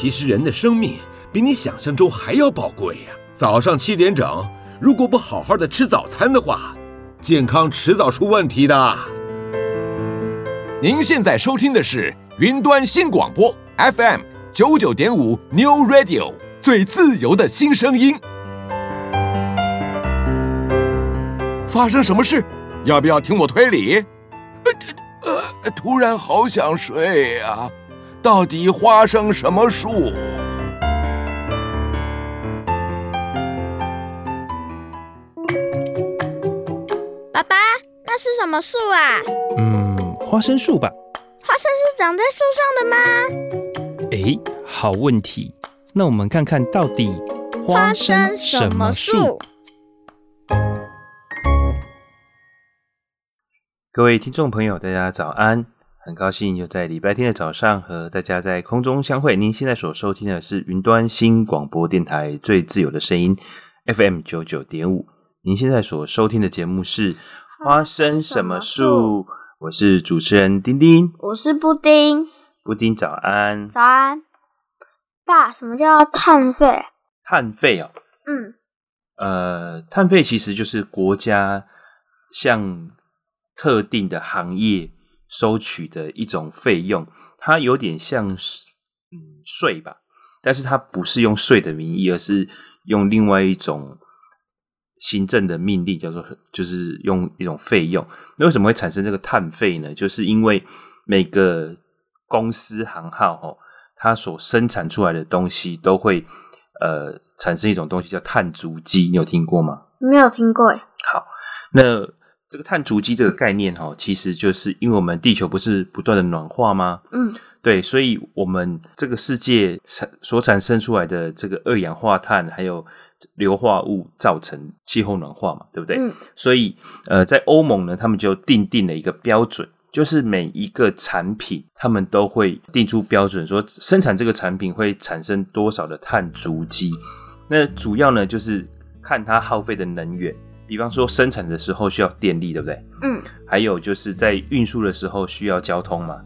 其实人的生命比你想象中还要宝贵呀。早上七点整，如果不好好的吃早餐的话，健康迟早出问题的。您现在收听的是云端新广播 FM 九九点五 New Radio，最自由的新声音。发生什么事？要不要听我推理？呃，呃，突然好想睡呀，到底花生什么树？爸爸，那是什么树啊？嗯，花生树吧。花生是长在树上的吗？哎，好问题。那我们看看到底花生什么树？各位听众朋友，大家早安。很高兴又在礼拜天的早上和大家在空中相会。您现在所收听的是云端新广播电台最自由的声音 FM 九九点五。您现在所收听的节目是《花生什么树》，我是主持人丁丁，我是布丁。布丁早安，早安，爸。什么叫碳费？碳费哦，嗯，呃，碳费其实就是国家向特定的行业。收取的一种费用，它有点像是嗯税吧，但是它不是用税的名义，而是用另外一种行政的命令，叫做就是用一种费用。那为什么会产生这个碳费呢？就是因为每个公司行号哦，它所生产出来的东西都会呃产生一种东西叫碳足迹，你有听过吗？没有听过哎。好，那。这个碳足迹这个概念哈，其实就是因为我们地球不是不断的暖化吗？嗯，对，所以我们这个世界产所产生出来的这个二氧化碳还有硫化物，造成气候暖化嘛，对不对？嗯，所以呃，在欧盟呢，他们就定定了一个标准，就是每一个产品，他们都会定出标准，说生产这个产品会产生多少的碳足迹。那主要呢，就是看它耗费的能源。比方说，生产的时候需要电力，对不对？嗯。还有就是在运输的时候需要交通嘛。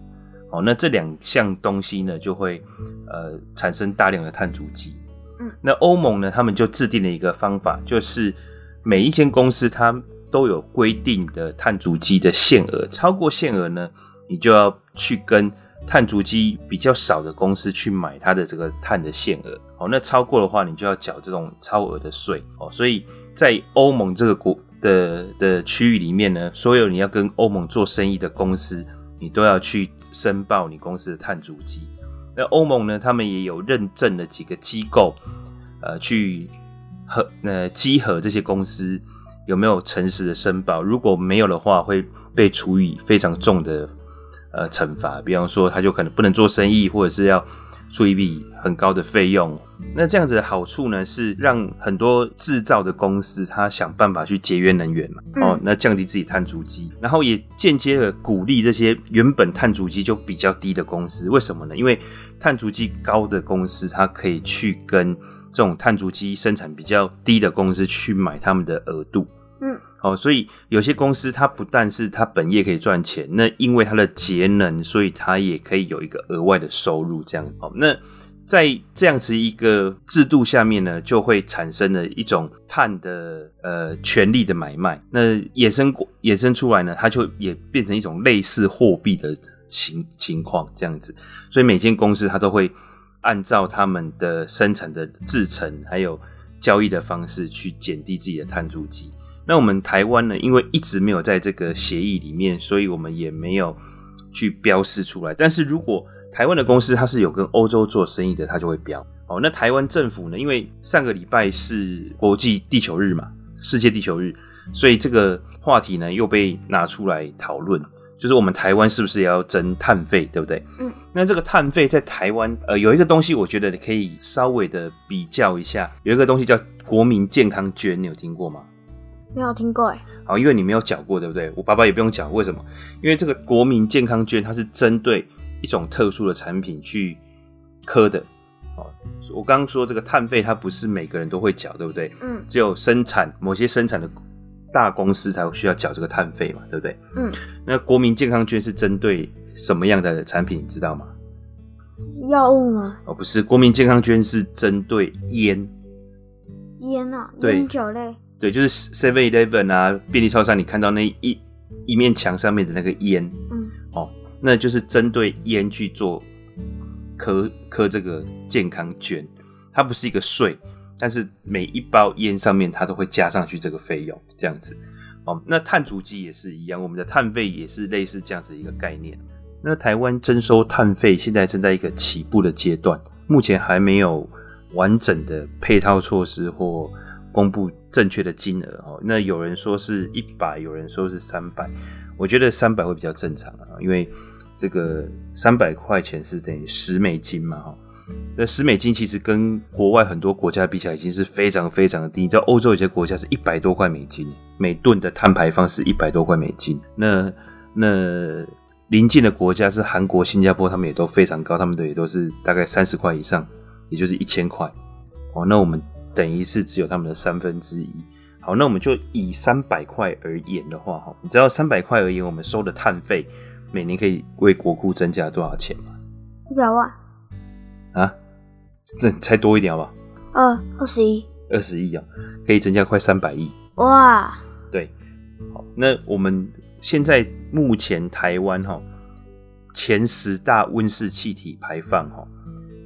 好，那这两项东西呢，就会呃产生大量的碳足迹。嗯。那欧盟呢，他们就制定了一个方法，就是每一间公司它都有规定的碳足迹的限额，超过限额呢，你就要去跟碳足迹比较少的公司去买它的这个碳的限额。好，那超过的话，你就要缴这种超额的税。哦，所以。在欧盟这个国的的区域里面呢，所有你要跟欧盟做生意的公司，你都要去申报你公司的碳足迹。那欧盟呢，他们也有认证的几个机构，呃，去核呃稽核这些公司有没有诚实的申报。如果没有的话，会被处以非常重的呃惩罚，比方说他就可能不能做生意，或者是要。出一笔很高的费用，那这样子的好处呢，是让很多制造的公司，他想办法去节约能源嘛，嗯、哦，那降低自己碳足迹，然后也间接的鼓励这些原本碳足迹就比较低的公司，为什么呢？因为碳足迹高的公司，它可以去跟这种碳足迹生产比较低的公司去买他们的额度。嗯，哦，所以有些公司它不但是它本业可以赚钱，那因为它的节能，所以它也可以有一个额外的收入。这样，哦，那在这样子一个制度下面呢，就会产生了一种碳的呃权利的买卖。那衍生过衍生出来呢，它就也变成一种类似货币的情情况这样子。所以每间公司它都会按照他们的生产的制程还有交易的方式去减低自己的碳足迹。那我们台湾呢，因为一直没有在这个协议里面，所以我们也没有去标示出来。但是如果台湾的公司它是有跟欧洲做生意的，它就会标。哦，那台湾政府呢，因为上个礼拜是国际地球日嘛，世界地球日，所以这个话题呢又被拿出来讨论，就是我们台湾是不是也要征碳费，对不对？嗯。那这个碳费在台湾，呃，有一个东西，我觉得你可以稍微的比较一下，有一个东西叫国民健康捐，你有听过吗？没有听过哎，好，因为你没有缴过，对不对？我爸爸也不用缴，为什么？因为这个国民健康捐，它是针对一种特殊的产品去磕的。哦，我刚刚说这个碳费，它不是每个人都会缴，对不对？嗯，只有生产某些生产的大公司才会需要缴这个碳费嘛，对不对？嗯，那国民健康捐是针对什么样的产品，你知道吗？药物吗？哦，不是，国民健康捐是针对烟。烟啊，对烟酒类。对，就是 Seven Eleven 啊，便利超商，你看到那一一面墙上面的那个烟，嗯，哦，那就是针对烟去做科科这个健康卷，它不是一个税，但是每一包烟上面它都会加上去这个费用，这样子。哦，那碳足迹也是一样，我们的碳费也是类似这样子一个概念。那台湾征收碳费现在正在一个起步的阶段，目前还没有完整的配套措施或公布正确的金额哦。那有人说是一百，有人说是三百，我觉得三百会比较正常啊，因为这个三百块钱是等于十美金嘛哈。那十美金其实跟国外很多国家比起来已经是非常非常的低，你知道欧洲有些国家是一百多块美金，每吨的碳排放是一百多块美金。那那邻近的国家是韩国、新加坡，他们也都非常高，他们的也都是大概三十块以上，也就是一千块。哦，那我们等于是只有他们的三分之一。好，那我们就以三百块而言的话，哈，你知道三百块而言，我们收的碳费每年可以为国库增加多少钱吗？一百万。啊，这才多一点好不好？二二十一，二十亿啊，可以增加快三百亿。哇，对，好，那我们现在目前台湾哈前十大温室气体排放哈，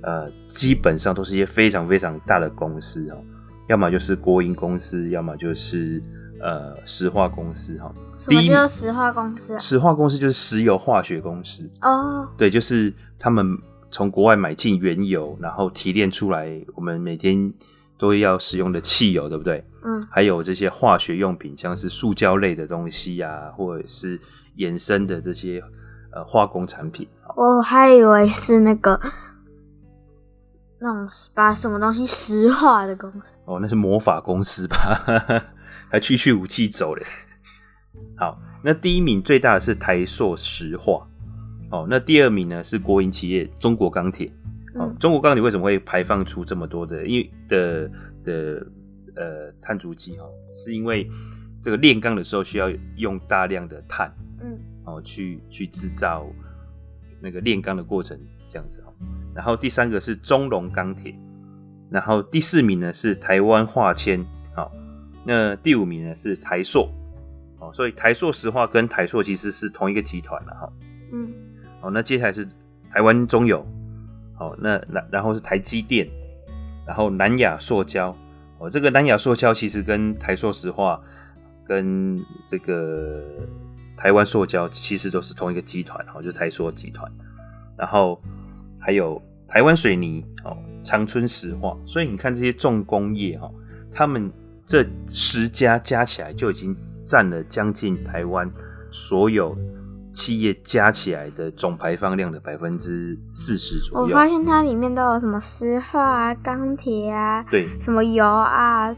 呃，基本上都是一些非常非常大的公司哦，要么就是国营公司，要么就是呃石化公司哈。什么叫石化公司啊？石化公司就是石油化学公司哦，对，就是他们。从国外买进原油，然后提炼出来，我们每天都要使用的汽油，对不对？嗯。还有这些化学用品，像是塑胶类的东西啊，或者是衍生的这些呃化工产品。我还以为是那个那种把什么东西石化的公司。哦，那是魔法公司吧？还去去武器走嘞。好，那第一名最大的是台塑石化。哦，那第二名呢是国营企业中国钢铁。哦，嗯、中国钢铁为什么会排放出这么多的因为的的呃碳足迹？哈，是因为这个炼钢的时候需要用大量的碳，嗯，哦，去去制造那个炼钢的过程这样子哈。然后第三个是中隆钢铁，然后第四名呢是台湾化纤，好，那第五名呢是台塑，哦，所以台塑石化跟台塑其实是同一个集团了哈，嗯。好，那接下来是台湾中油，好，那然然后是台积电，然后南亚塑胶，哦，这个南亚塑胶其实跟台塑石化跟这个台湾塑胶其实都是同一个集团，哦，就是台塑集团，然后还有台湾水泥，哦，长春石化，所以你看这些重工业，哈，他们这十家加起来就已经占了将近台湾所有。企业加起来的总排放量的百分之四十左右。我发现它里面都有什么石化啊、钢铁啊，对，什么油啊，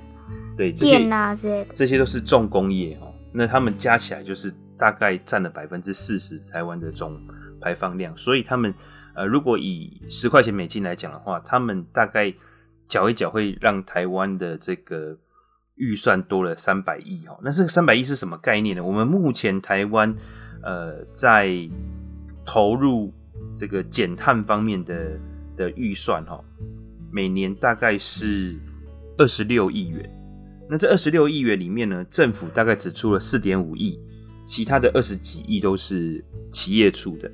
对，电啊这些，这些都是重工业哦。那他们加起来就是大概占了百分之四十台湾的总排放量。所以他们呃，如果以十块钱美金来讲的话，他们大概缴一缴会让台湾的这个预算多了三百亿哦。那这个三百亿是什么概念呢？我们目前台湾。呃，在投入这个减碳方面的的预算哈，每年大概是二十六亿元。那这二十六亿元里面呢，政府大概只出了四点五亿，其他的二十几亿都是企业出的。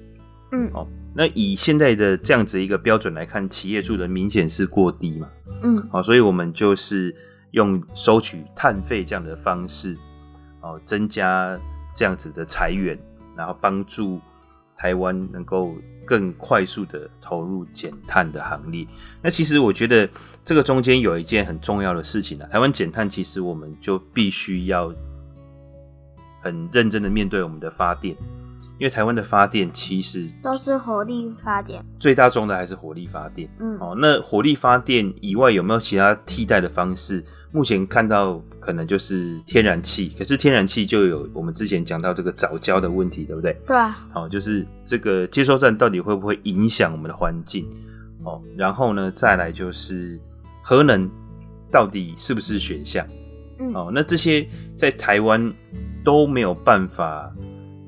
嗯，哦，那以现在的这样子一个标准来看，企业住的明显是过低嘛。嗯，好，所以我们就是用收取碳费这样的方式，哦，增加这样子的裁员。然后帮助台湾能够更快速的投入减碳的行列。那其实我觉得这个中间有一件很重要的事情啊，台湾减碳其实我们就必须要很认真的面对我们的发电。因为台湾的发电其实都是火力发电，最大宗的还是火力发电。嗯，哦，那火力发电以外有没有其他替代的方式？目前看到可能就是天然气，可是天然气就有我们之前讲到这个藻礁的问题，对不对？对啊。好，就是这个接收站到底会不会影响我们的环境？哦，然后呢，再来就是核能到底是不是选项？嗯，哦，那这些在台湾都没有办法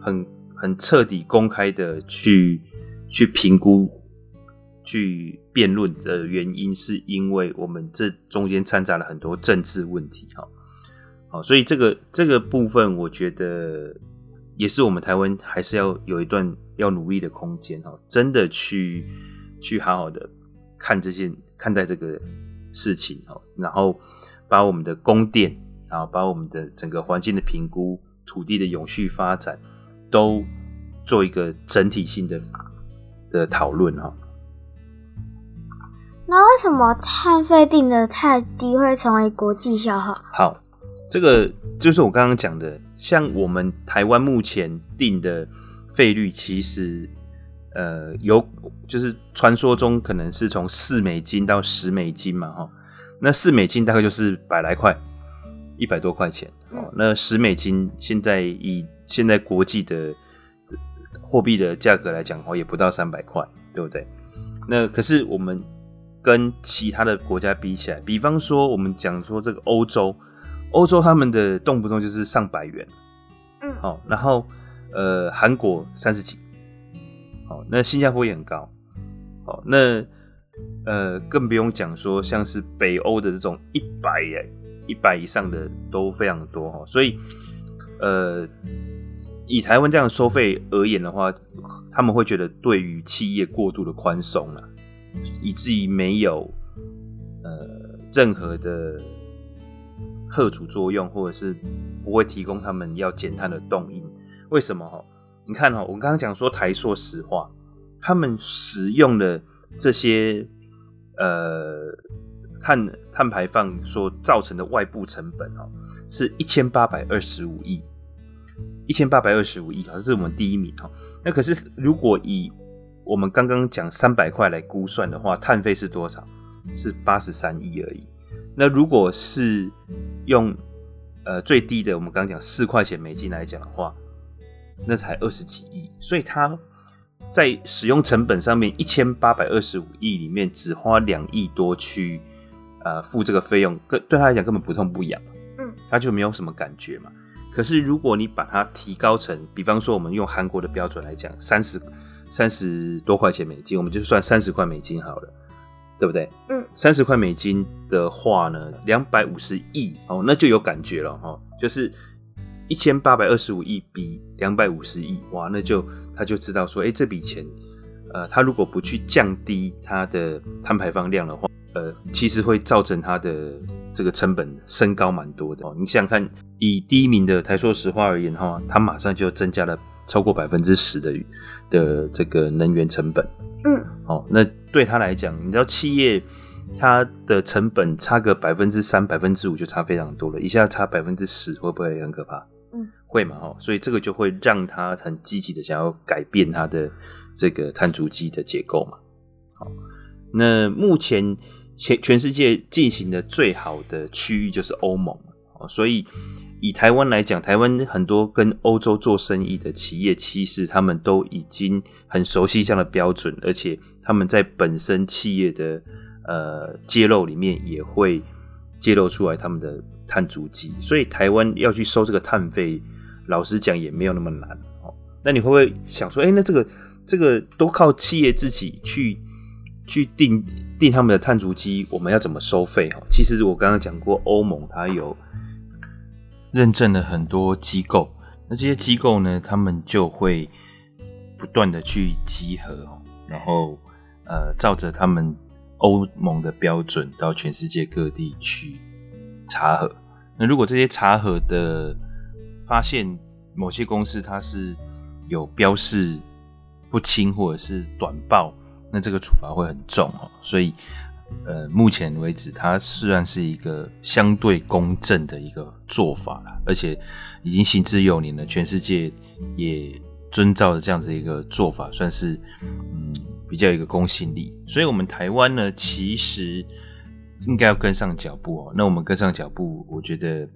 很。很彻底、公开的去去评估、去辩论的原因，是因为我们这中间掺杂了很多政治问题，哈，好，所以这个这个部分，我觉得也是我们台湾还是要有一段要努力的空间，哈，真的去去好好的看这些看待这个事情，哈，然后把我们的供电，然后把我们的整个环境的评估、土地的永续发展，都做一个整体性的的讨论，哈。那为什么碳费定的太低会成为国际笑话？好，这个就是我刚刚讲的，像我们台湾目前定的费率，其实呃有就是传说中可能是从四美金到十美金嘛，哈，那四美金大概就是百来块，一百多块钱，哦，那十美金现在以现在国际的货币的价格来讲，哦，也不到三百块，对不对？那可是我们。跟其他的国家比起来，比方说我们讲说这个欧洲，欧洲他们的动不动就是上百元，嗯，好，然后呃韩国三十几，好，那新加坡也很高，好，那呃更不用讲说像是北欧的这种一百耶，一百以上的都非常多哈，所以呃以台湾这样的收费而言的话，他们会觉得对于企业过度的宽松了。以至于没有呃任何的吓阻作用，或者是不会提供他们要减碳的动因。为什么？哈，你看哈，我刚刚讲说台塑石化，他们使用的这些呃碳碳排放所造成的外部成本哈，是一千八百二十五亿，一千八百二十五亿，这是我们第一名哈。那可是如果以我们刚刚讲三百块来估算的话，碳费是多少？是八十三亿而已。那如果是用呃最低的，我们刚刚讲四块钱美金来讲的话，那才二十几亿。所以它在使用成本上面，一千八百二十五亿里面只花两亿多去呃付这个费用，跟对他来讲根本不痛不痒，嗯，他就没有什么感觉嘛。可是如果你把它提高成，比方说我们用韩国的标准来讲，三十。三十多块钱美金，我们就算三十块美金好了，对不对？嗯，三十块美金的话呢，两百五十亿哦，那就有感觉了哈、哦。就是一千八百二十五亿比两百五十亿，哇，那就他就知道说，哎，这笔钱，呃，他如果不去降低他的碳排放量的话，呃，其实会造成它的这个成本升高蛮多的哦。你想想看，以第一名的台塑石化而言哈，它马上就增加了超过百分之十的。的这个能源成本，嗯，哦，那对他来讲，你知道企业它的成本差个百分之三、百分之五就差非常多了，一下差百分之十，会不会很可怕？嗯，会嘛，哦，所以这个就会让他很积极的想要改变他的这个碳足迹的结构嘛。好，那目前全全世界进行的最好的区域就是欧盟，所以。以台湾来讲，台湾很多跟欧洲做生意的企业，其实他们都已经很熟悉这样的标准，而且他们在本身企业的呃揭露里面也会揭露出来他们的碳足迹，所以台湾要去收这个碳费，老实讲也没有那么难哦。那你会不会想说，哎，那这个这个都靠企业自己去去定定他们的碳足迹，我们要怎么收费？哈，其实我刚刚讲过，欧盟它有。认证了很多机构，那这些机构呢，他们就会不断的去集合，然后呃，照着他们欧盟的标准到全世界各地去查核。那如果这些查核的发现某些公司它是有标示不清或者是短报，那这个处罚会很重哦，所以。呃，目前为止，它虽然是一个相对公正的一个做法了，而且已经行之有年了，全世界也遵照着这样子一个做法，算是嗯比较一个公信力。所以，我们台湾呢，其实应该要跟上脚步哦。那我们跟上脚步，我觉得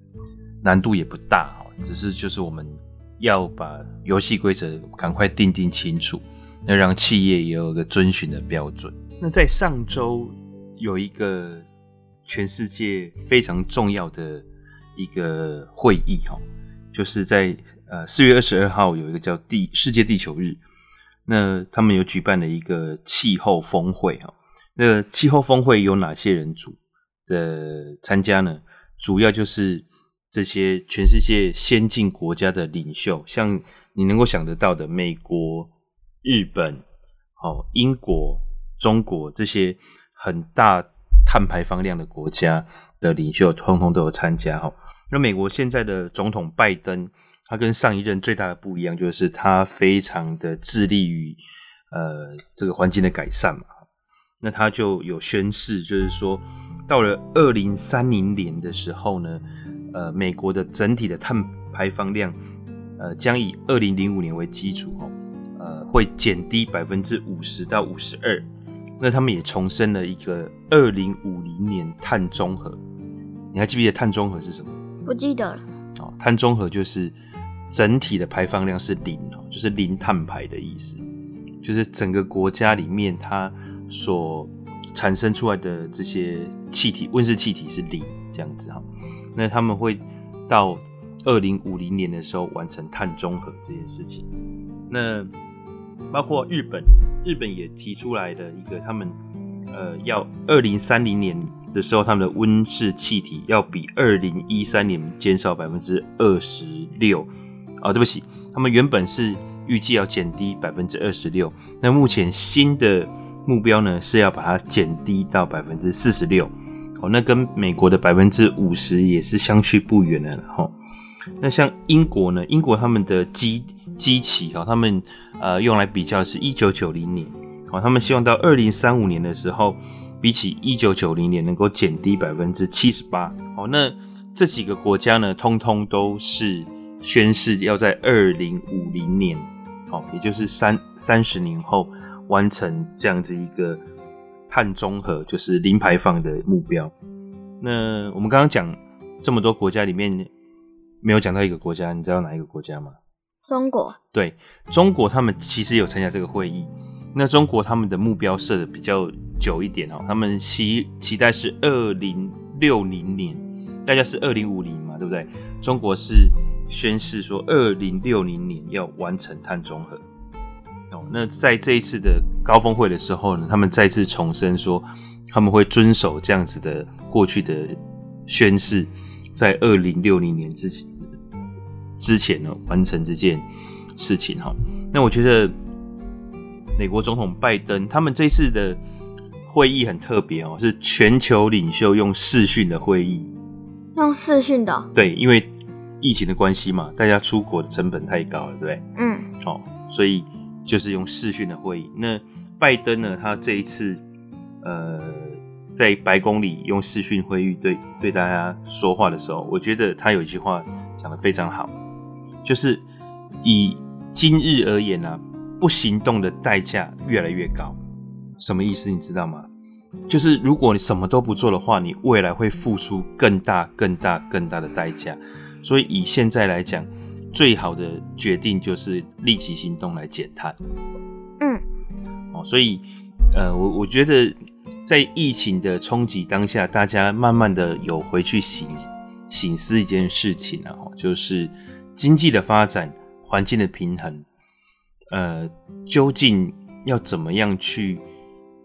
难度也不大哦，只是就是我们要把游戏规则赶快定定清楚，要让企业也有一个遵循的标准。那在上周。有一个全世界非常重要的一个会议哈，就是在呃四月二十二号有一个叫地世界地球日。那他们有举办了一个气候峰会哈。那气候峰会有哪些人组的参加呢？主要就是这些全世界先进国家的领袖，像你能够想得到的，美国、日本、哦、英国、中国这些很大碳排放量的国家的领袖，通通都有参加哈。那美国现在的总统拜登，他跟上一任最大的不一样，就是他非常的致力于呃这个环境的改善嘛。那他就有宣誓，就是说到了二零三零年的时候呢，呃，美国的整体的碳排放量，呃，将以二零零五年为基础哦，会减低百分之五十到五十二。那他们也重申了一个二零五零年碳中和。你还记不记得碳中和是什么？不记得了。哦，碳中和就是整体的排放量是零哦，就是零碳排的意思，就是整个国家里面它所产生出来的这些气体，温室气体是零这样子哈。那他们会到二零五零年的时候完成碳中和这件事情。那包括日本，日本也提出来的一个，他们呃要二零三零年。的时候，他们的温室气体要比二零一三年减少百分之二十六。哦，对不起，他们原本是预计要减低百分之二十六，那目前新的目标呢是要把它减低到百分之四十六。哦，那跟美国的百分之五十也是相去不远的了。哈，那像英国呢？英国他们的基基期啊，他们呃用来比较是一九九零年。哦，他们希望到二零三五年的时候。比起一九九零年能够减低百分之七十八，好，那这几个国家呢，通通都是宣誓要在二零五零年，好，也就是三三十年后完成这样子一个碳中和，就是零排放的目标。那我们刚刚讲这么多国家里面，没有讲到一个国家，你知道哪一个国家吗？中国。对，中国他们其实有参加这个会议。那中国他们的目标设的比较久一点哦，他们期期待是二零六零年，大家是二零五零嘛，对不对？中国是宣誓说二零六零年要完成碳中和。哦，那在这一次的高峰会的时候呢，他们再次重申说他们会遵守这样子的过去的宣誓，在二零六零年之前之前呢完成这件事情哈。那我觉得。美国总统拜登他们这次的会议很特别哦，是全球领袖用视讯的会议，用视讯的。对，因为疫情的关系嘛，大家出国的成本太高了，对不对？嗯。哦，所以就是用视讯的会议。那拜登呢，他这一次呃在白宫里用视讯会议对对大家说话的时候，我觉得他有一句话讲得非常好，就是以今日而言啊。不行动的代价越来越高，什么意思？你知道吗？就是如果你什么都不做的话，你未来会付出更大、更大、更大的代价。所以以现在来讲，最好的决定就是立即行动来减碳。嗯，哦，所以呃，我我觉得在疫情的冲击当下，大家慢慢的有回去醒醒思一件事情啊，就是经济的发展、环境的平衡。呃，究竟要怎么样去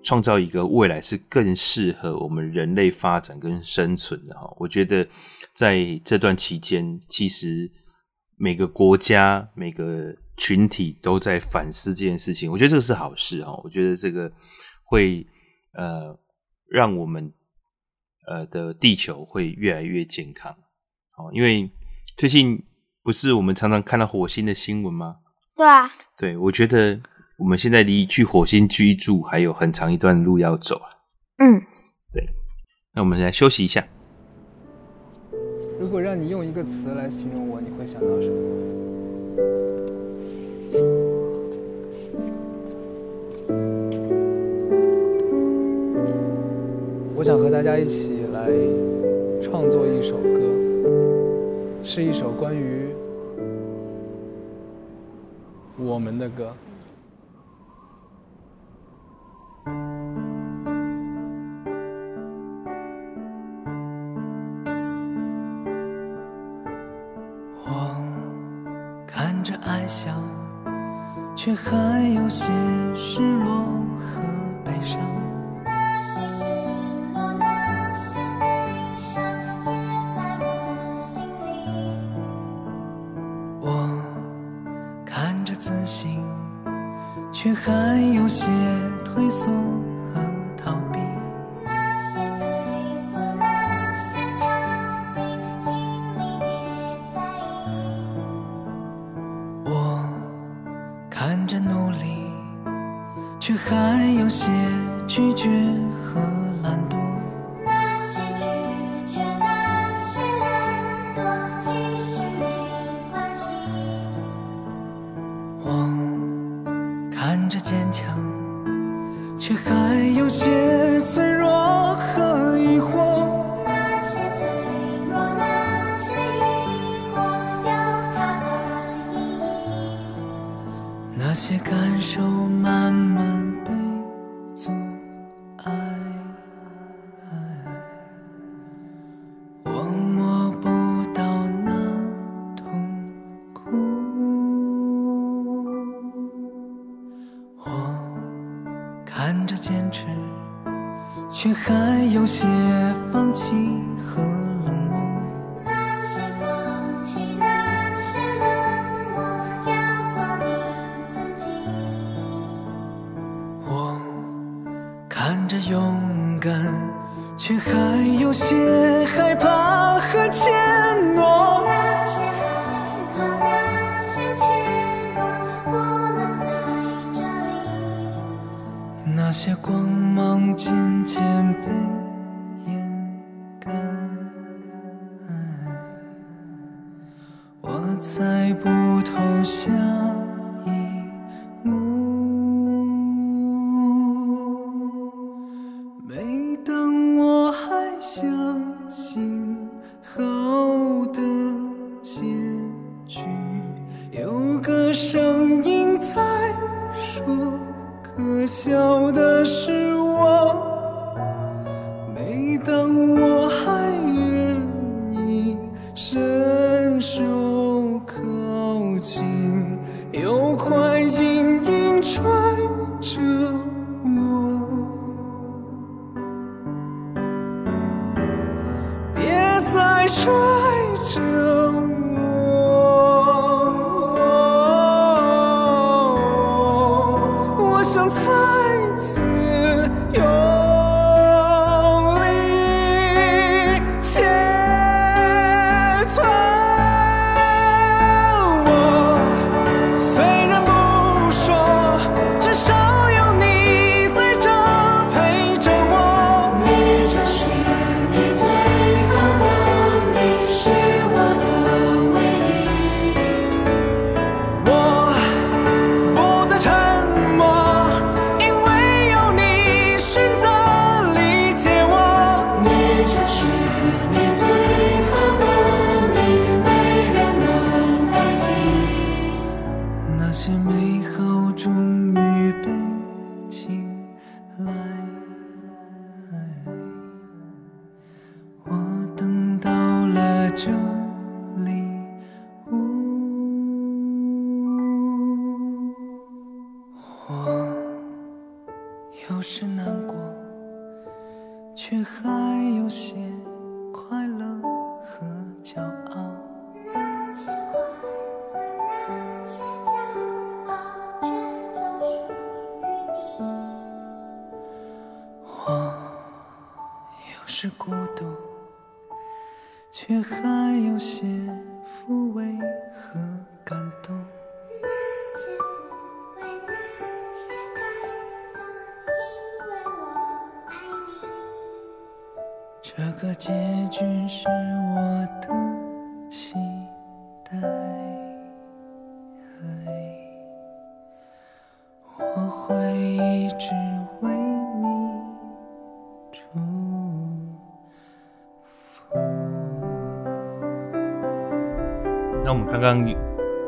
创造一个未来是更适合我们人类发展跟生存的哈？我觉得在这段期间，其实每个国家、每个群体都在反思这件事情。我觉得这个是好事哈。我觉得这个会呃让我们呃的地球会越来越健康。哦，因为最近不是我们常常看到火星的新闻吗？对啊，对，我觉得我们现在离去火星居住还有很长一段路要走啊。嗯，对，那我们来休息一下。如果让你用一个词来形容我，你会想到什么？我想和大家一起来创作一首歌，是一首关于我们的歌。我看着爱笑却还有些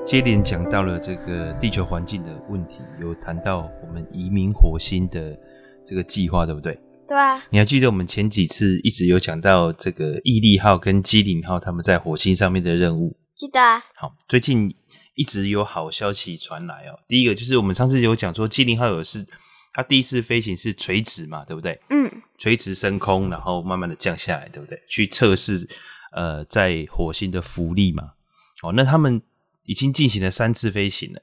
接连讲到了这个地球环境的问题有谈到我们移民火星的这个计划对不对？对啊。你还记得我们前几次一直有讲到这个毅力号跟机灵号他们在火星上面的任务？记得啊。好最近一直有好消息传来哦。第一个就是我们上次有讲说机灵号有事它第一次飞行是垂直嘛对不对？嗯。垂直升空然后慢慢的降下来对不对？去测试呃在火星的浮力嘛。哦那他们已经进行了三次飞行了，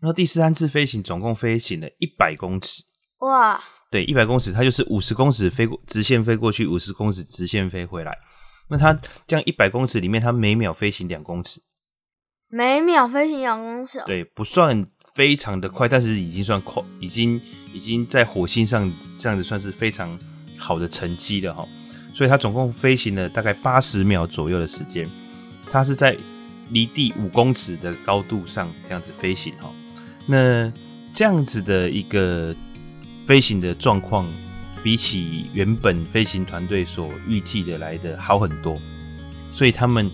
然后第三次飞行总共飞行了一百公尺。哇，对，一百公尺，它就是五十公尺飞过直线飞过去，五十公尺直线飞回来。那它这样一百公尺里面，它每秒飞行两公尺，每秒飞行两公尺，哦。对，不算非常的快，但是已经算快，已经已经在火星上这样子算是非常好的成绩了哈。所以它总共飞行了大概八十秒左右的时间，它是在离地五公尺的高度上这样子飞行哈。那这样子的一个飞行的状况，比起原本飞行团队所预计的来的好很多，所以他们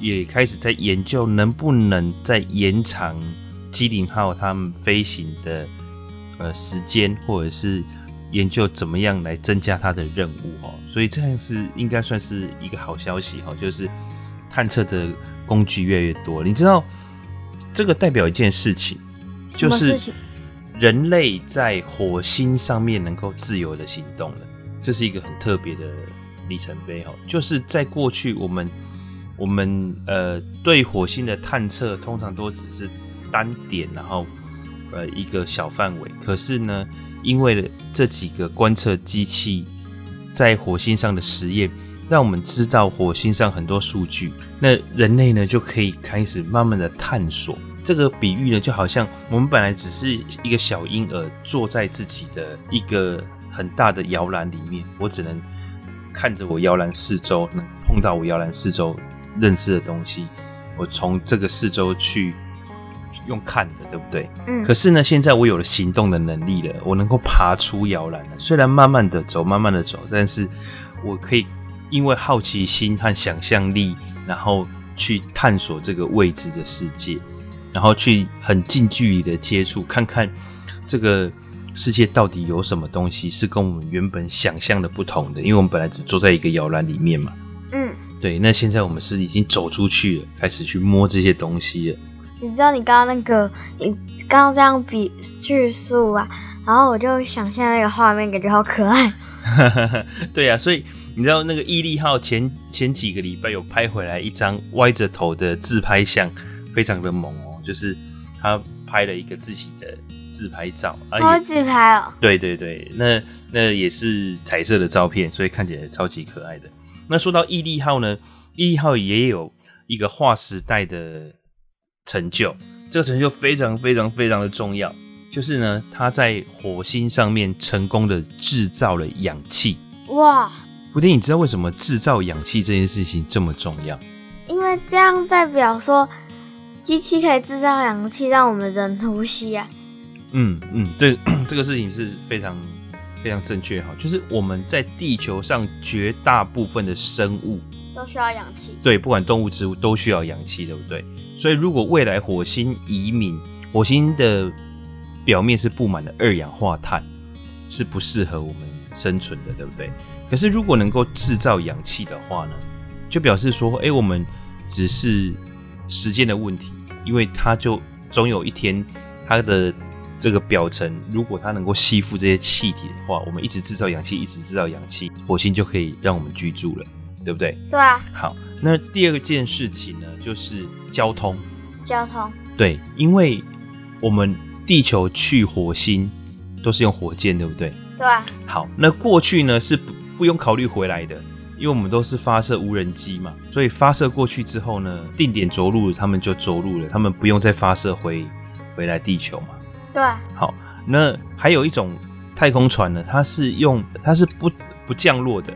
也开始在研究能不能再延长机灵号他们飞行的呃时间，或者是研究怎么样来增加它的任务哈。所以这样是应该算是一个好消息哈，就是探测的工具越来越多。你知道这个代表一件事情，就是。人类在火星上面能够自由的行动了，这是一个很特别的里程碑哈。就是在过去，我们我们呃对火星的探测通常都只是单点，然后呃一个小范围。可是呢，因为这几个观测机器在火星上的实验，让我们知道火星上很多数据，那人类呢就可以开始慢慢的探索。这个比喻呢，就好像我们本来只是一个小婴儿，坐在自己的一个很大的摇篮里面，我只能看着我摇篮四周，能碰到我摇篮四周认识的东西，我从这个四周去用看的，对不对？嗯。可是呢，现在我有了行动的能力了，我能够爬出摇篮了。虽然慢慢的走，慢慢的走，但是我可以因为好奇心和想象力，然后去探索这个未知的世界。然后去很近距离的接触，看看这个世界到底有什么东西是跟我们原本想象的不同的。因为我们本来只坐在一个摇篮里面嘛。嗯，对。那现在我们是已经走出去了，开始去摸这些东西了。你知道你刚刚那个，你刚刚这样比叙述啊，然后我就想象那个画面，感觉好可爱。对啊，所以你知道那个毅力号前前几个礼拜有拍回来一张歪着头的自拍相，非常的猛哦。就是他拍了一个自己的自拍照，他会自拍哦。对对对，那那也是彩色的照片，所以看起来超级可爱的。那说到毅力号呢，毅力号也有一个划时代的成就，这个成就非常非常非常的重要，就是呢，他在火星上面成功的制造了氧气。哇！布丁，你知道为什么制造氧气这件事情这么重要？因为这样代表说。机器可以制造氧气，让我们人呼吸啊。嗯嗯，对，这个事情是非常非常正确哈。就是我们在地球上绝大部分的生物都需要氧气。对，不管动物、植物都需要氧气，对不对？所以如果未来火星移民，火星的表面是布满了二氧化碳，是不适合我们生存的，对不对？可是如果能够制造氧气的话呢，就表示说，哎，我们只是时间的问题。因为它就总有一天，它的这个表层，如果它能够吸附这些气体的话，我们一直制造氧气，一直制造氧气，火星就可以让我们居住了，对不对？对啊。好，那第二件事情呢，就是交通。交通。对，因为我们地球去火星都是用火箭，对不对？对啊。好，那过去呢是不不用考虑回来的。因为我们都是发射无人机嘛，所以发射过去之后呢，定点着陆，他们就着陆了，他们不用再发射回回来地球嘛。对。好，那还有一种太空船呢，它是用它是不不降落的，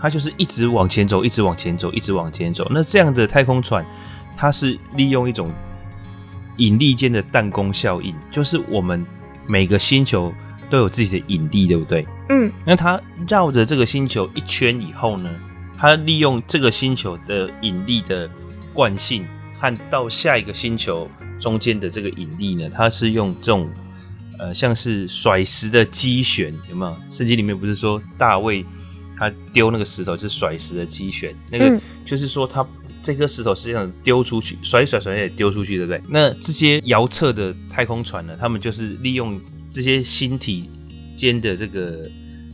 它就是一直往前走，一直往前走，一直往前走。那这样的太空船，它是利用一种引力间的弹弓效应，就是我们每个星球。都有自己的引力，对不对？嗯。那它绕着这个星球一圈以后呢，它利用这个星球的引力的惯性和到下一个星球中间的这个引力呢，它是用这种呃像是甩石的机旋，有没有？圣经里面不是说大卫他丢那个石头就是甩石的机旋，那个就是说他这颗石头实际上丢出去，甩甩甩也丢出去，对不对？那这些遥测的太空船呢，他们就是利用这些星体间的这个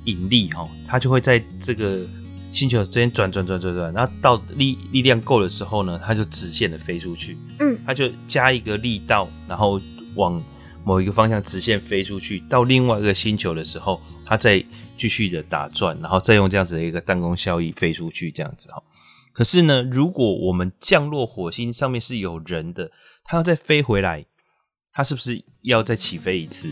引力，哈，它就会在这个星球之间转转转转转，然后到力力量够的时候呢，它就直线的飞出去。嗯，它就加一个力道，然后往某一个方向直线飞出去，到另外一个星球的时候，它再继续的打转，然后再用这样子的一个弹弓效应飞出去，这样子哈。可是呢，如果我们降落火星上面是有人的，它要再飞回来，它是不是要再起飞一次？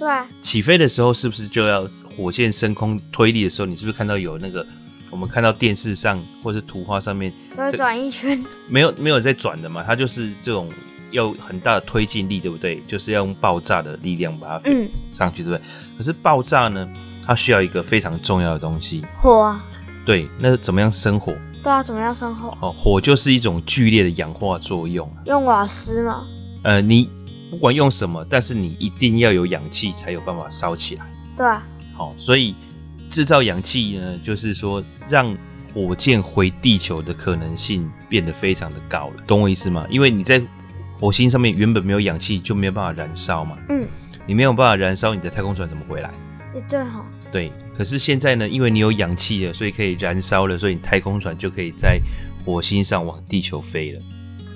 对啊，起飞的时候是不是就要火箭升空推力的时候，你是不是看到有那个我们看到电视上或是图画上面都会转一圈？没有没有在转的嘛？它就是这种要很大的推进力，对不对？就是要用爆炸的力量把它飞上去，对不对？可是爆炸呢，它需要一个非常重要的东西——火啊。对，那怎么样生火？对啊，怎么样生火？哦，火就是一种剧烈的氧化作用。用瓦斯吗？呃，你不管用什么，但是你一定要有氧气才有办法烧起来。对啊。好，所以制造氧气呢，就是说让火箭回地球的可能性变得非常的高了，懂我意思吗？因为你在火星上面原本没有氧气，就没有办法燃烧嘛。嗯。你没有办法燃烧，你的太空船怎么回来？也对哈。对，可是现在呢，因为你有氧气了，所以可以燃烧了，所以你太空船就可以在火星上往地球飞了。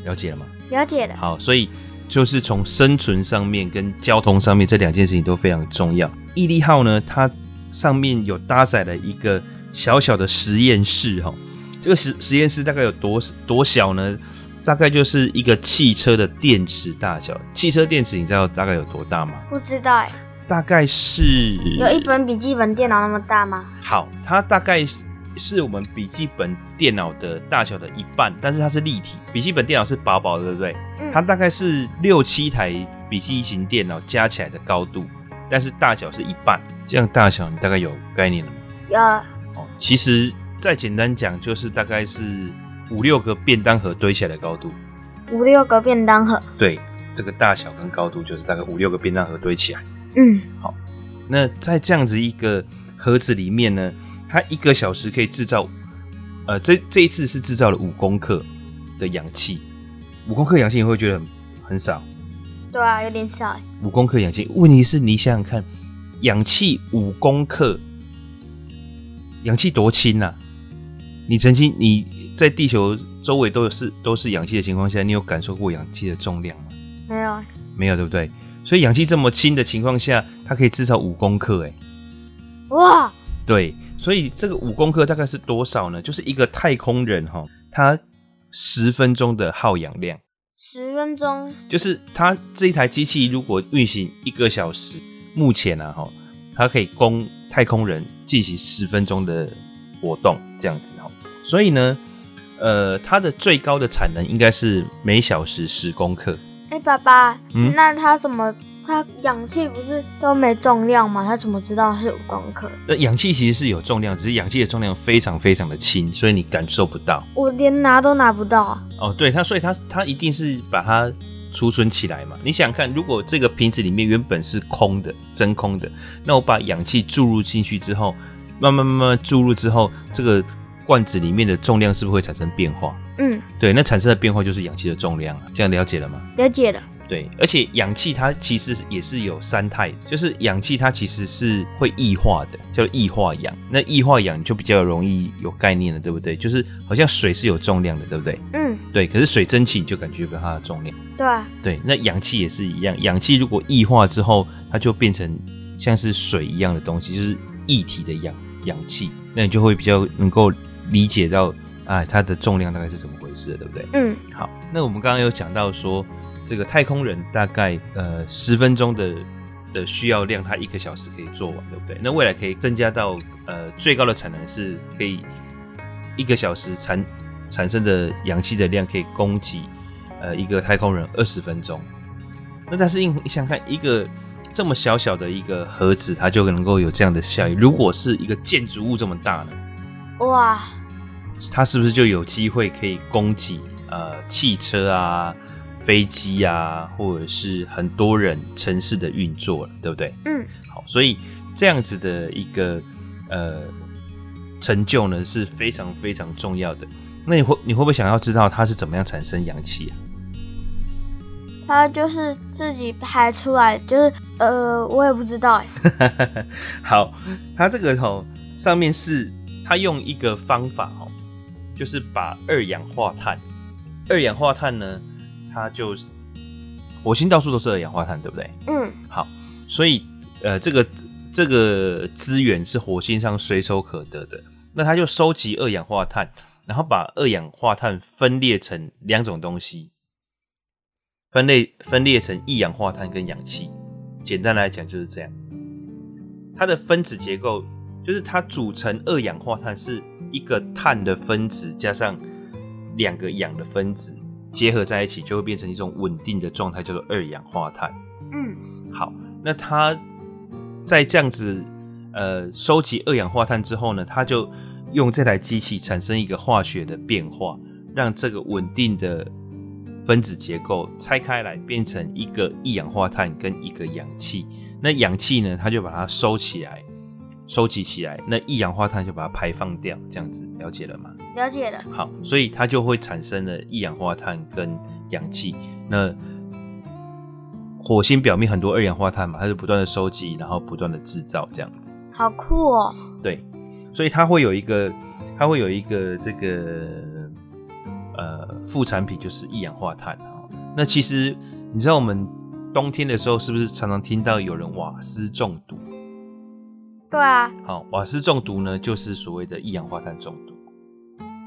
了解了吗？了解了。好，所以就是从生存上面跟交通上面这两件事情都非常重要。毅力号呢，它上面有搭载了一个小小的实验室哈。这个实实验室大概有多多小呢？大概就是一个汽车的电池大小。汽车电池你知道大概有多大吗？不知道哎。大概是有一本笔记本电脑那么大吗？好，它大概是我们笔记本电脑的大小的一半，但是它是立体。笔记本电脑是薄薄的，对不对？嗯。它大概是六七台笔记型电脑加起来的高度，但是大小是一半。这样大小你大概有概念了吗？有了。哦，其实再简单讲，就是大概是五六个便当盒堆起来的高度。五六个便当盒。对，这个大小跟高度就是大概五六个便当盒堆起来。嗯，好，那在这样子一个盒子里面呢，它一个小时可以制造，呃，这这一次是制造了五公克的氧气，五公克氧气你会觉得很很少？对啊，有点少。五公克氧气，问题是你想想看，氧气五公克，氧气多轻啊！你曾经你在地球周围都是都是氧气的情况下，你有感受过氧气的重量吗？没有，没有，对不对？所以氧气这么轻的情况下，它可以至少五公克，哎，哇！对，所以这个五公克大概是多少呢？就是一个太空人哈，他十分钟的耗氧量。十分钟？就是他这一台机器如果运行一个小时，目前啊哈，它可以供太空人进行十分钟的活动，这样子哈。所以呢，呃，它的最高的产能应该是每小时十公克。爸爸，嗯，那他怎么？他氧气不是都没重量吗？他怎么知道是有公克？那氧气其实是有重量，只是氧气的重量非常非常的轻，所以你感受不到。我连拿都拿不到啊！哦，对，它，所以它它一定是把它储存起来嘛。你想想看，如果这个瓶子里面原本是空的，真空的，那我把氧气注入进去之后，慢慢慢慢注入之后，这个罐子里面的重量是不是会产生变化？嗯，对，那产生的变化就是氧气的重量啊，这样了解了吗？了解了。对，而且氧气它其实也是有三态，就是氧气它其实是会液化的，叫液化氧。那液化氧就比较容易有概念了，对不对？就是好像水是有重量的，对不对？嗯，对。可是水蒸气你就感觉不到它的重量。对啊。对，那氧气也是一样，氧气如果液化之后，它就变成像是水一样的东西，就是液体的氧氧气，那你就会比较能够理解到，啊，它的重量大概是怎么回事，对不对？嗯。好，那我们刚刚有讲到说。这个太空人大概呃十分钟的的需要量，它一个小时可以做完，对不对？那未来可以增加到呃最高的产能是可以一个小时产产生的氧气的量可以供给呃一个太空人二十分钟。那但是你你想看一个这么小小的一个盒子，它就能够有这样的效益。如果是一个建筑物这么大呢？哇！它是不是就有机会可以供给呃汽车啊？飞机啊，或者是很多人城市的运作了，对不对？嗯，好，所以这样子的一个呃成就呢是非常非常重要的。那你会你会不会想要知道它是怎么样产生氧气啊？它就是自己排出来，就是呃，我也不知道哎。好，它这个头上面是它用一个方法哦，就是把二氧化碳，二氧化碳呢，它就火星到处都是二氧化碳，对不对？嗯。好，所以呃，这个这个资源是火星上随手可得的，那它就收集二氧化碳，然后把二氧化碳分裂成两种东西。分类分裂成一氧化碳跟氧气，简单来讲就是这样。它的分子结构就是它组成二氧化碳是一个碳的分子加上两个氧的分子结合在一起，就会变成一种稳定的状态，叫做二氧化碳。嗯，好，那它在这样子呃收集二氧化碳之后呢，它就用这台机器产生一个化学的变化，让这个稳定的。分子结构拆开来，变成一个一氧化碳跟一个氧气。那氧气呢，它就把它收起来，收集起来。那一氧化碳就把它排放掉，这样子了解了吗？了解了。好，所以它就会产生了一氧化碳跟氧气。那火星表面很多二氧化碳嘛，它就不断的收集，然后不断的制造，这样子。好酷哦。对，所以它会有一个，它会有一个这个。呃，副产品就是一氧化碳啊。那其实你知道我们冬天的时候是不是常常听到有人瓦斯中毒？对啊。好，瓦斯中毒呢，就是所谓的一氧化碳中毒。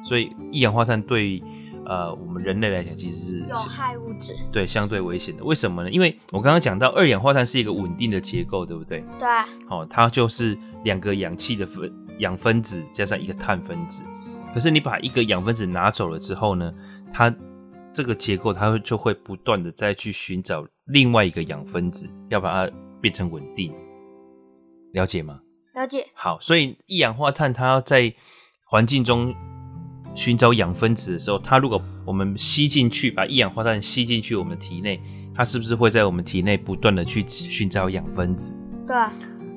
所以一氧化碳对呃我们人类来讲其实是有害物质，对，相对危险的。为什么呢？因为我刚刚讲到二氧化碳是一个稳定的结构，对不对？对啊。好，它就是两个氧气的分氧分子加上一个碳分子。可是你把一个氧分子拿走了之后呢，它这个结构它就会不断的再去寻找另外一个氧分子，要把它变成稳定，了解吗？了解。好，所以一氧化碳它要在环境中寻找氧分子的时候，它如果我们吸进去，把一氧化碳吸进去我们体内，它是不是会在我们体内不断的去寻找氧分子？对啊。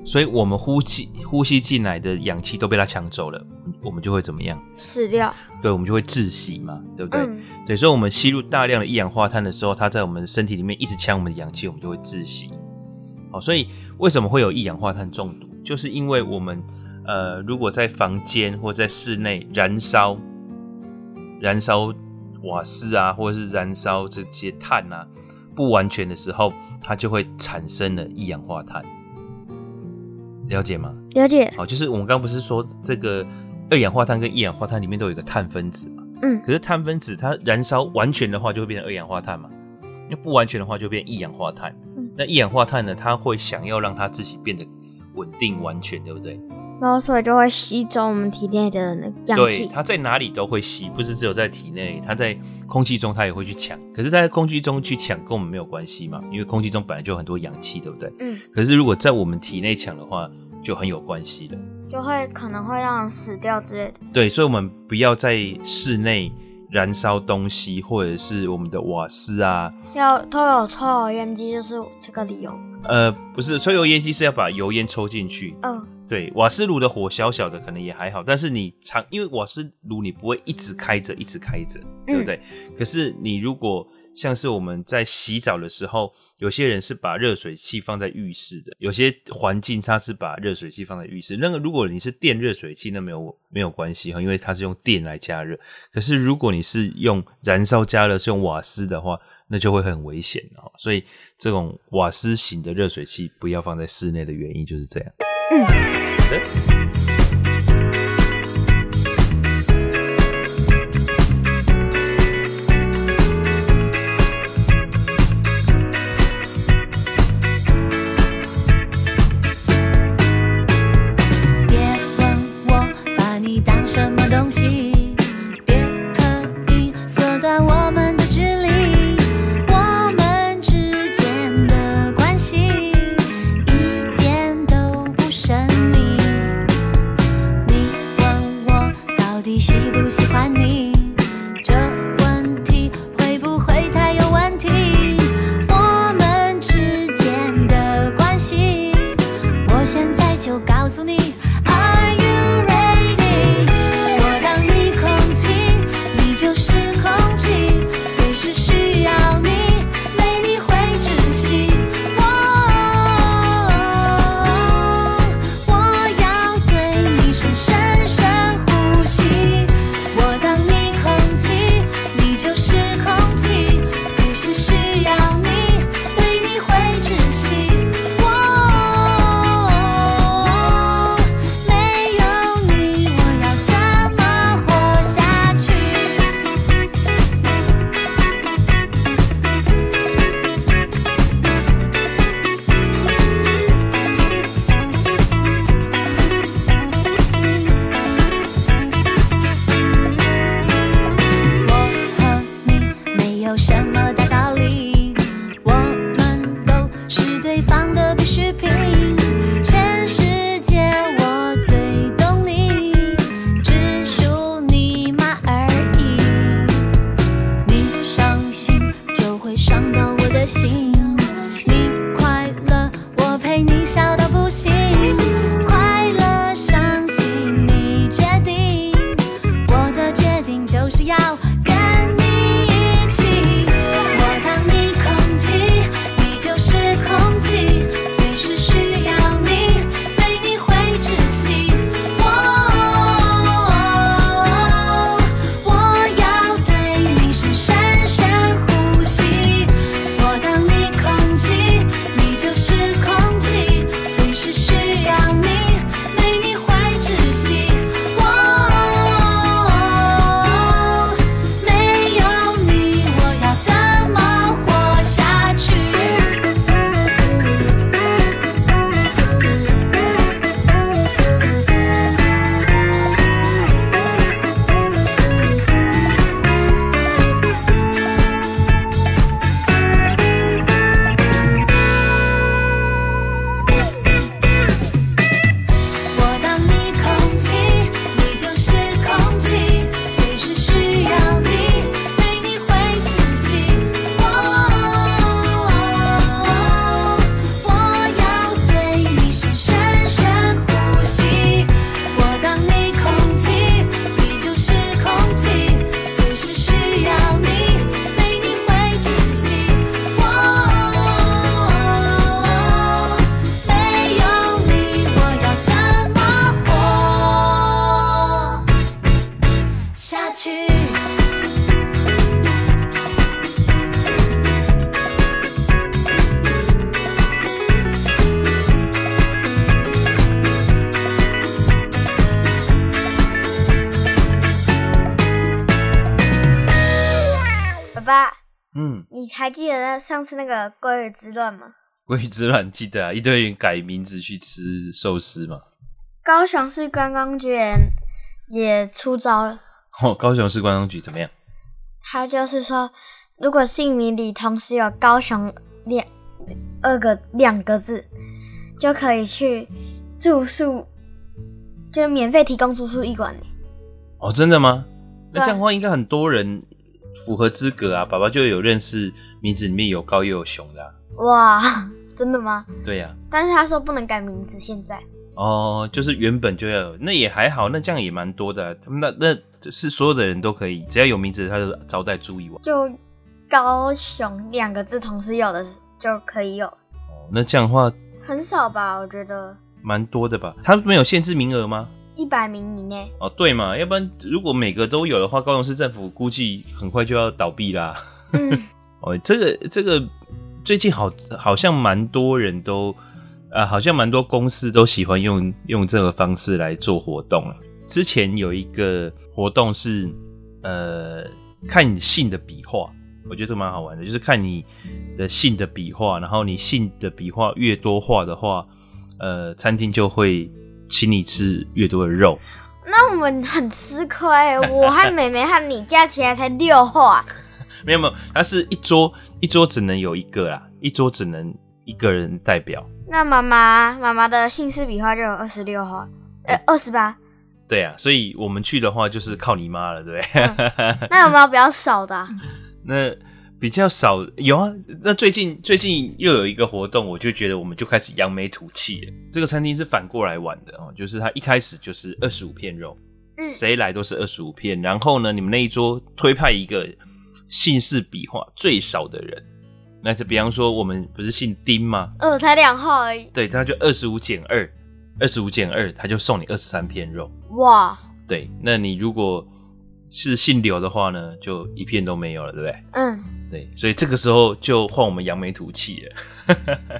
所以我们呼吸呼吸进来的氧气都被它抢走了，我们就会怎么样？死掉。对，我们就会窒息嘛，对不对？嗯。对，所以，我们吸入大量的一氧化碳的时候，它在我们身体里面一直抢我们的氧气，我们就会窒息。好，所以为什么会有一氧化碳中毒？就是因为我们呃，如果在房间或在室内燃烧燃烧瓦斯啊，或者是燃烧这些碳啊，不完全的时候，它就会产生了一氧化碳。了解吗？了解。好，就是我们刚刚不是说这个二氧化碳跟一氧化碳里面都有一个碳分子嘛？嗯。可是碳分子它燃烧完全的话就会变成二氧化碳嘛？那不完全的话就变一氧化碳。嗯。那一氧化碳呢？它会想要让它自己变得稳定完全，对不对？然后所以就会吸走我们体内的那个氧气。对，它在哪里都会吸，不是只有在体内，它在空气中它也会去抢。可是，在空气中去抢跟我们没有关系嘛？因为空气中本来就有很多氧气，对不对？嗯。可是如果在我们体内抢的话，就很有关系了，就会可能会让人死掉之类的。对，所以我们不要在室内燃烧东西，或者是我们的瓦斯啊，要都有抽油烟机，就是这个理由。呃，不是，抽油烟机是要把油烟抽进去。嗯。对，瓦斯炉的火小小的，可能也还好，但是你常，因为瓦斯炉你不会一直开着，一直开着，对不对？嗯。可是你如果像是我们在洗澡的时候，有些人是把热水器放在浴室的，有些环境它是把热水器放在浴室。那个如果你是电热水器，那没有没有关系哈，因为它是用电来加热。可是如果你是用燃烧加热，是用瓦斯的话，那就会很危险哦。所以这种瓦斯型的热水器不要放在室内的原因就是这样。嗯，好的。嗯，你还记得那上次那个鲑鱼之乱吗？鲑鱼之乱记得啊，一堆人改名字去吃寿司嘛。高雄市观光局也出招了。哦，高雄市观光局怎么样？他就是说，如果姓名里同时有高雄两二个两个字，就可以去住宿，就免费提供住宿一晚。哦，真的吗？那对这样的话，应该很多人符合资格啊。爸爸就有认识名字里面有高又有熊的、啊。哇，真的吗？对呀、啊。但是他说不能改名字，现在。哦，就是原本就要有，那也还好，那这样也蛮多的、啊。他们那那是所有的人都可以，只要有名字，他就招待住一晚。就高雄两个字同时有的就可以有。哦，那这样的话很少吧？我觉得蛮多的吧？他没有限制名额吗？一百名以内。哦，对嘛，要不然如果每个都有的话，高雄市政府估计很快就要倒闭啦。嗯，哦，这个这个最近好好像蛮多人都。啊，好像蛮多公司都喜欢用用这个方式来做活动了。之前有一个活动是，呃，看你信的笔画，我觉得这蛮好玩的，就是看你的信的笔画，然后你信的笔画越多画的话，呃，餐厅就会请你吃越多的肉。那我们很吃亏，我和妹妹和你加起来才六画。没有没有，它是一桌一桌只能有一个啦，一桌只能一个人代表。那妈妈妈妈的姓氏笔画就有二十六画，呃，二十八。对啊，所以我们去的话就是靠你妈了，对不对？嗯、那有没有比较少的、啊？那比较少有啊。那最近最近又有一个活动，我就觉得我们就开始扬眉吐气了。这个餐厅是反过来玩的哦，就是他一开始就是二十五片肉，嗯，谁来都是二十五片。然后呢，你们那一桌推派一个姓氏笔画最少的人。那就比方说，我们不是姓丁吗？嗯，才两号而已。对，他就二十五减二，二十五减二，他就送你二十三片肉。哇！对，那你如果是姓刘的话呢，就一片都没有了，对不对？嗯。对，所以这个时候就换我们扬眉吐气了。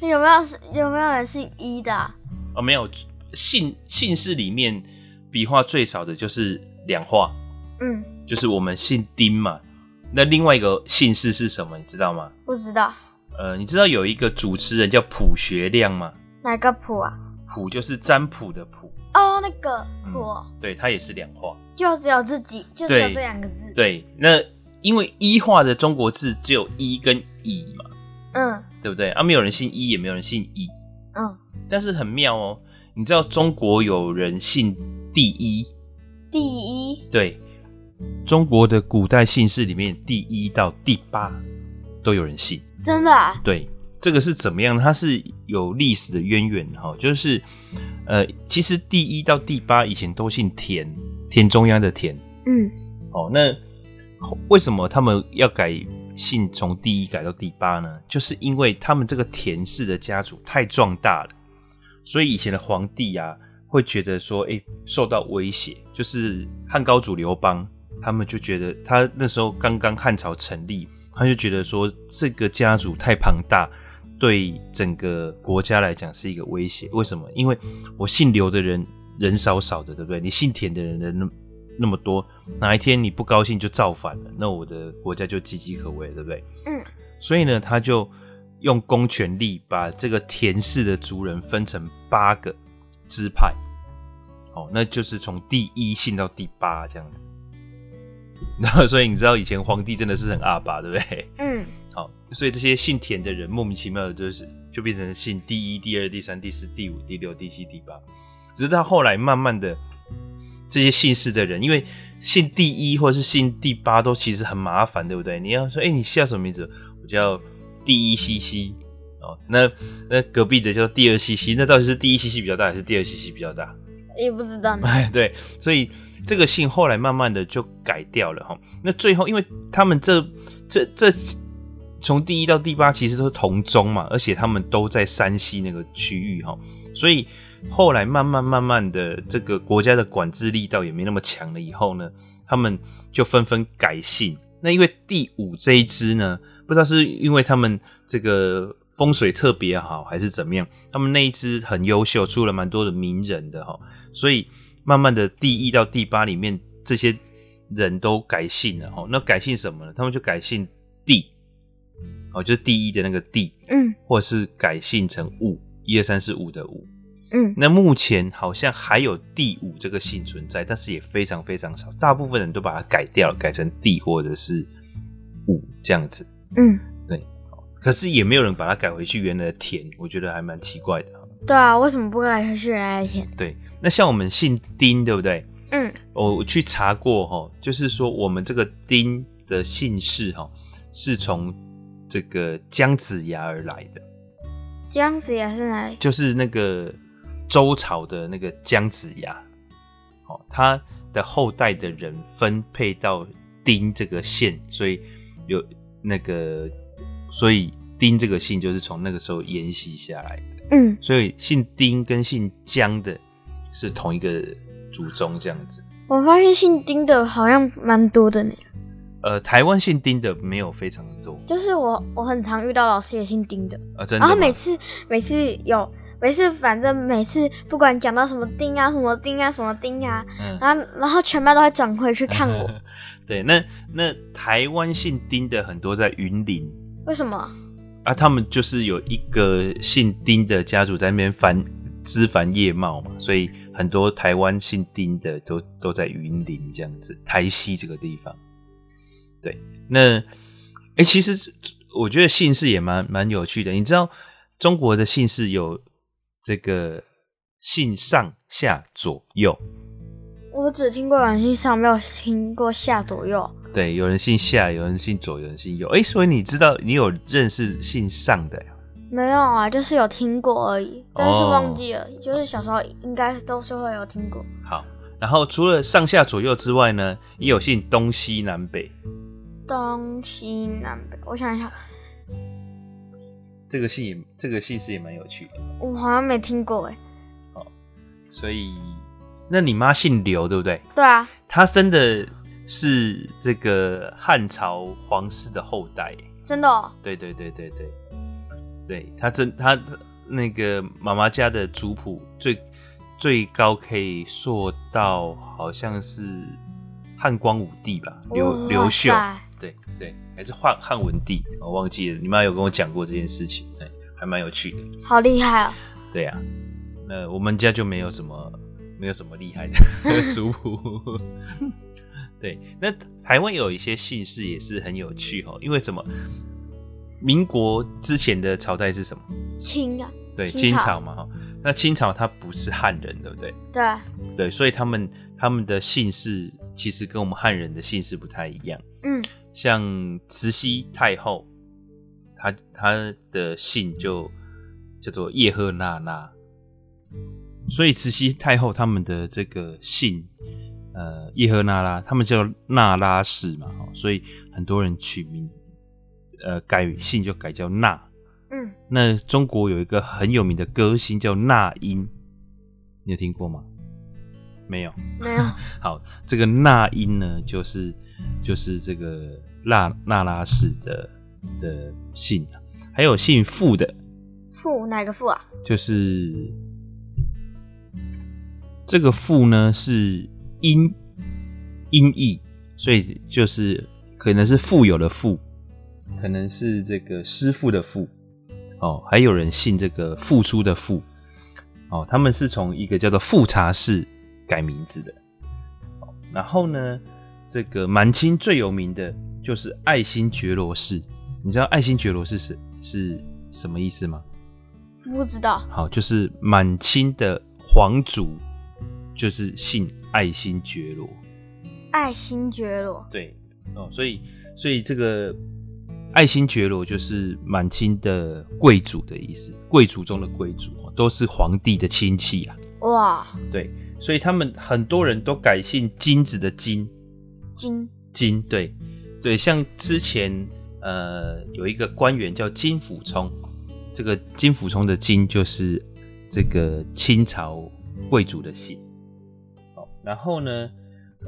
有没有是有没有人姓一的、啊？哦，没有，姓姓氏里面笔画最少的就是两画。嗯。就是我们姓丁嘛。那另外一个姓氏是什么？你知道吗？不知道。呃，你知道有一个主持人叫卜学亮吗？哪个卜啊？卜就是占卜的卜。哦，那个卜、嗯。对，他也是两画。就只有自己，就只有这两个字。对。那因为一画的中国字只有一跟乙嘛。嗯。对不对？啊，没有人姓一，也没有人姓乙。嗯。但是很妙哦，你知道中国有人姓第一。第一。对。中国的古代姓氏里面，第一到第八都有人姓，真的啊？对，这个是怎么样？它是有历史的渊源哈，就是呃，其实第一到第八以前都姓田，田中央的田。嗯，哦，那为什么他们要改姓从第一改到第八呢？就是因为他们这个田氏的家族太壮大了，所以以前的皇帝啊会觉得说，哎，受到威胁，就是汉高祖刘邦。他们就觉得他那时候刚刚汉朝成立，他就觉得说这个家族太庞大，对整个国家来讲是一个威胁。为什么？因为我姓刘的人人少少的，对不对？你姓田的人人那那么多，哪一天你不高兴就造反了，那我的国家就岌岌可危，对不对？嗯。所以呢，他就用公权力把这个田氏的族人分成八个支派，哦，那就是从第一姓到第八这样子。然后，所以你知道以前皇帝真的是很阿爸，对不对？嗯。好，所以这些姓田的人莫名其妙的，就是就变成姓第一、第二、第三、第四、第五、第六、第七、第八。直到后来，慢慢的这些姓氏的人，因为姓第一或是姓第八都其实很麻烦，对不对？你要说，哎，你叫什么名字？我叫第一西西。哦，那那隔壁的叫第二西西，那到底是第一西西比较大，还是第二西西比较大？也不知道。哎，对，所以。这个姓后来慢慢的就改掉了哈，那最后因为他们这这这从第一到第八其实都是同宗嘛，而且他们都在山西那个区域哈，所以后来慢慢慢慢的这个国家的管制力道也没那么强了以后呢，他们就纷纷改姓。那因为第五这一支呢，不知道是因为他们这个风水特别好还是怎么样，他们那一支很优秀，出了蛮多的名人的哈，所以。慢慢的，第一到第八里面这些人都改姓了哈，那改姓什么呢？他们就改姓帝，哦，就是第一的那个第，嗯或者是改姓成戊，一二三四五的戊。嗯，那目前好像还有第五这个姓存在，但是也非常非常少，大部分人都把它改掉了，改成第或者是五这样子。嗯，对可是也没有人把它改回去原来的田，我觉得还蛮奇怪的。对啊，为什么不改回去原来的田？对，那像我们姓丁，对不对？嗯我去查过哈，就是说我们这个丁的姓氏哈，是从这个姜子牙而来的，姜子牙是哪里？就是那个周朝的那个姜子牙，哦，他的后代的人分配到丁这个县，所以有那个，所以丁这个姓就是从那个时候沿袭下来的。嗯，所以姓丁跟姓姜的是同一个祖宗这样子。我发现姓丁的好像蛮多的呢。呃，台湾姓丁的没有非常的多，就是我我很常遇到老师也姓丁的，啊，真的。然后每次每次有每次反正每次不管讲到什么丁啊什么丁啊什么丁啊，嗯，然后然后全班都会转回去看我，对，那那台湾姓丁的很多在云林为什么？啊，他们就是有一个姓丁的家族在那边繁枝繁叶茂嘛，所以很多台湾姓丁的都都在云林这样子，台西这个地方。对，那哎、欸，其实我觉得姓氏也蛮蛮有趣的。你知道中国的姓氏有这个姓上下左右，我只听过有人姓上，没有听过下左右。对，有人姓下，有人姓左，有人姓右。哎、欸，所以你知道你有认识姓上的呀？没有啊，就是有听过而已，但是忘记了。就是小时候应该都是会有听过。好，然后除了上下左右之外呢，也有姓东西南北。东西南北，我想一下，这个姓也，这个姓氏也蛮有趣的。我好像没听过哎。所以，那你妈姓刘，对不对？对啊，她生的是这个汉朝皇室的后代。真的哦。对对对对对，对她真她那个妈妈家的族谱最最高可以溯到好像是汉光武帝吧，刘哇刘秀。塞对对，还是汉汉文帝，我忘记了。你妈有跟我讲过这件事情，对，还蛮有趣的。好厉害哦。对呀、啊，那我们家就没有什么没有什么厉害的 族谱。对，那台湾有一些姓氏也是很有趣哦，因为什么？民国之前的朝代是什么？清啊。对，清朝清朝嘛哈。那清朝它不是汉人，对不对？对。对，所以他们他们的姓氏其实跟我们汉人的姓氏不太一样。嗯。像慈禧太后，她她的姓就叫做叶赫那拉，所以慈禧太后他们的这个姓，呃，叶赫那拉，他们叫那拉氏嘛，所以很多人取名，呃，改姓就改叫那。嗯。那中国有一个很有名的歌星叫那英，你有听过吗？没有。没有。好，这个那英呢，就是就是这个那那拉氏的的姓，还有姓傅的。傅哪个傅啊？就是这个傅呢是音音译，所以就是可能是富有的富，可能是这个师傅的傅。哦，还有人姓这个付出的付。哦，他们是从一个叫做富察氏改名字的。然后呢，这个满清最有名的就是爱新觉罗氏。你知道爱新觉罗氏是是什么意思吗？不知道。好，就是满清的皇族，就是姓爱新觉罗。爱新觉罗。对，哦，所以所以这个爱新觉罗就是满清的贵族的意思，贵族中的贵族，都是皇帝的亲戚啊。哇。对。所以他们很多人都改姓金子的金，金金对对，像之前呃有一个官员叫金溥聪，这个金溥聪的金就是这个清朝贵族的姓。好，然后呢，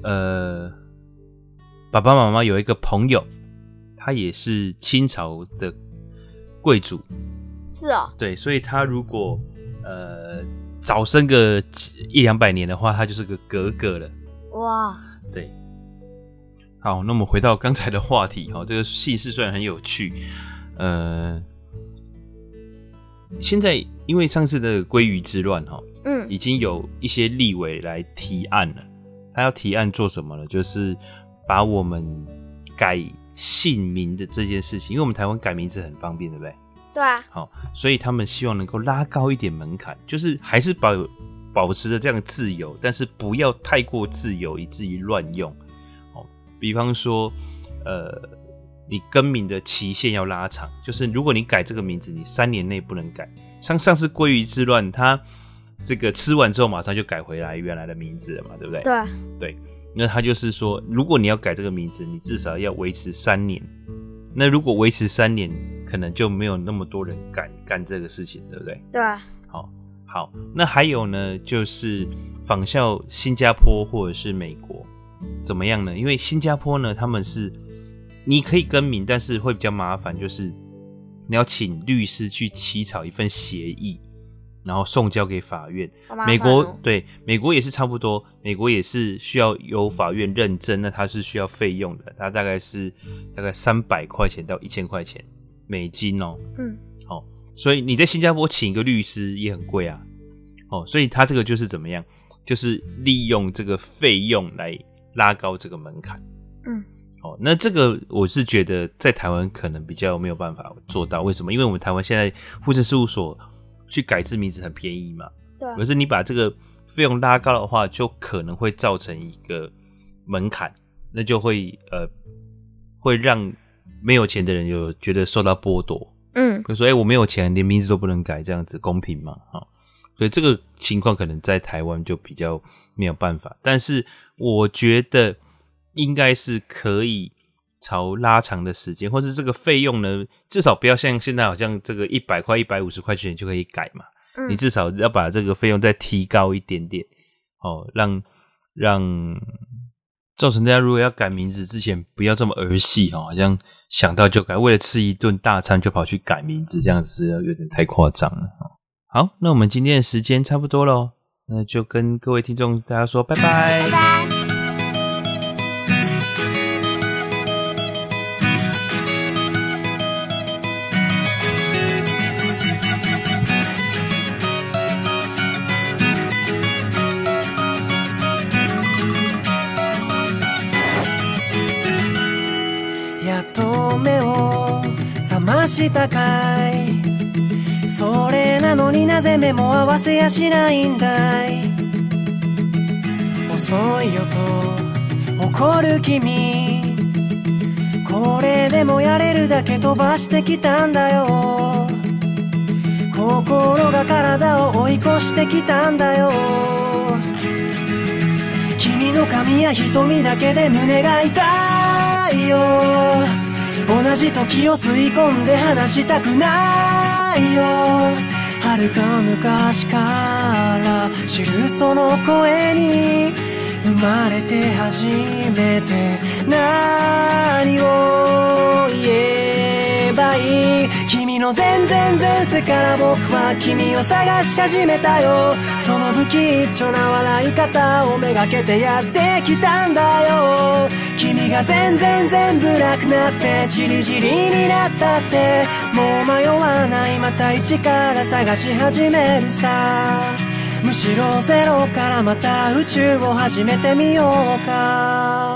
呃，爸爸妈妈有一个朋友，他也是清朝的贵族。是啊、哦。对，所以他如果呃。早生个一两百年的话，他就是个格格了。哇，对。好，那我们回到刚才的话题，哈，这个姓氏虽然很有趣，呃，现在因为上次的鲑鱼之乱哈，嗯已经有一些立委来提案了。他要提案做什么呢？就是把我们改姓名的这件事情，因为我们台湾改名字很方便，对不对？对啊，好，所以他们希望能够拉高一点门槛，就是还是保保持着这样的自由，但是不要太过自由，以至于乱用。哦，比方说，呃，你更名的期限要拉长，就是如果你改这个名字，你三年内不能改。像上次鲑鱼之乱，他这个吃完之后马上就改回来原来的名字了嘛，对不对？对啊，对，那他就是说，如果你要改这个名字，你至少要维持三年。那如果维持三年，可能就没有那么多人敢干这个事情，对不对？对啊，好，好，那还有呢，就是仿效新加坡或者是美国，怎么样呢？因为新加坡呢，他们是你可以更名，但是会比较麻烦，就是你要请律师去起草一份协议，然后送交给法院。美国对美国也是差不多，美国也是需要由法院认证，那它是需要费用的，它大概是大概三百块钱到一千块钱美金哦、嗯，好、所以你在新加坡请一个律师也很贵啊，哦，所以他这个就是怎么样，就是利用这个费用来拉高这个门槛，嗯，哦，那这个我是觉得在台湾可能比较没有办法做到，为什么？因为我们台湾现在护士事务所去改制名字很便宜嘛，对啊。可，是你把这个费用拉高的话，就可能会造成一个门槛，那就会呃会让没有钱的人有觉得受到剥夺。嗯比如说，哎、我没有钱，连名字都不能改，这样子公平吗？哈，所以这个情况可能在台湾就比较没有办法。但是我觉得应该是可以朝拉长的时间，或者这个费用呢，至少不要像现在好像这个一百块、一百五十块钱就可以改嘛。嗯你至少要把这个费用再提高一点点，哦，让让造成大家如果要改名字之前不要这么儿戏哦，好像想到就改，为了吃一顿大餐就跑去改名字，这样子是有点太夸张了。好，那我们今天的时间差不多喽，那就跟各位听众大家说。拜拜。したかい。それなのになぜ目も合わせやしないんだい。遅いよと怒る君。これでもやれるだけ飞ばしてきたんだよ。心が体を追い越してきたんだよ。君の髪や瞳だけで胸が痛いよ。同じ时を吸い込んで话したくないよ。遥か昔から知るその声に生まれて初めて。何を言えばいい君の全然前世から仆は君を探し始めたよ。その不吉祥な笑い方をめがけてやってきたんだよ。が全然全部なくなってチリチリになったってもう迷わないまた一から探し始めるさ。むしろゼロからまた宇宙を始めてみようか。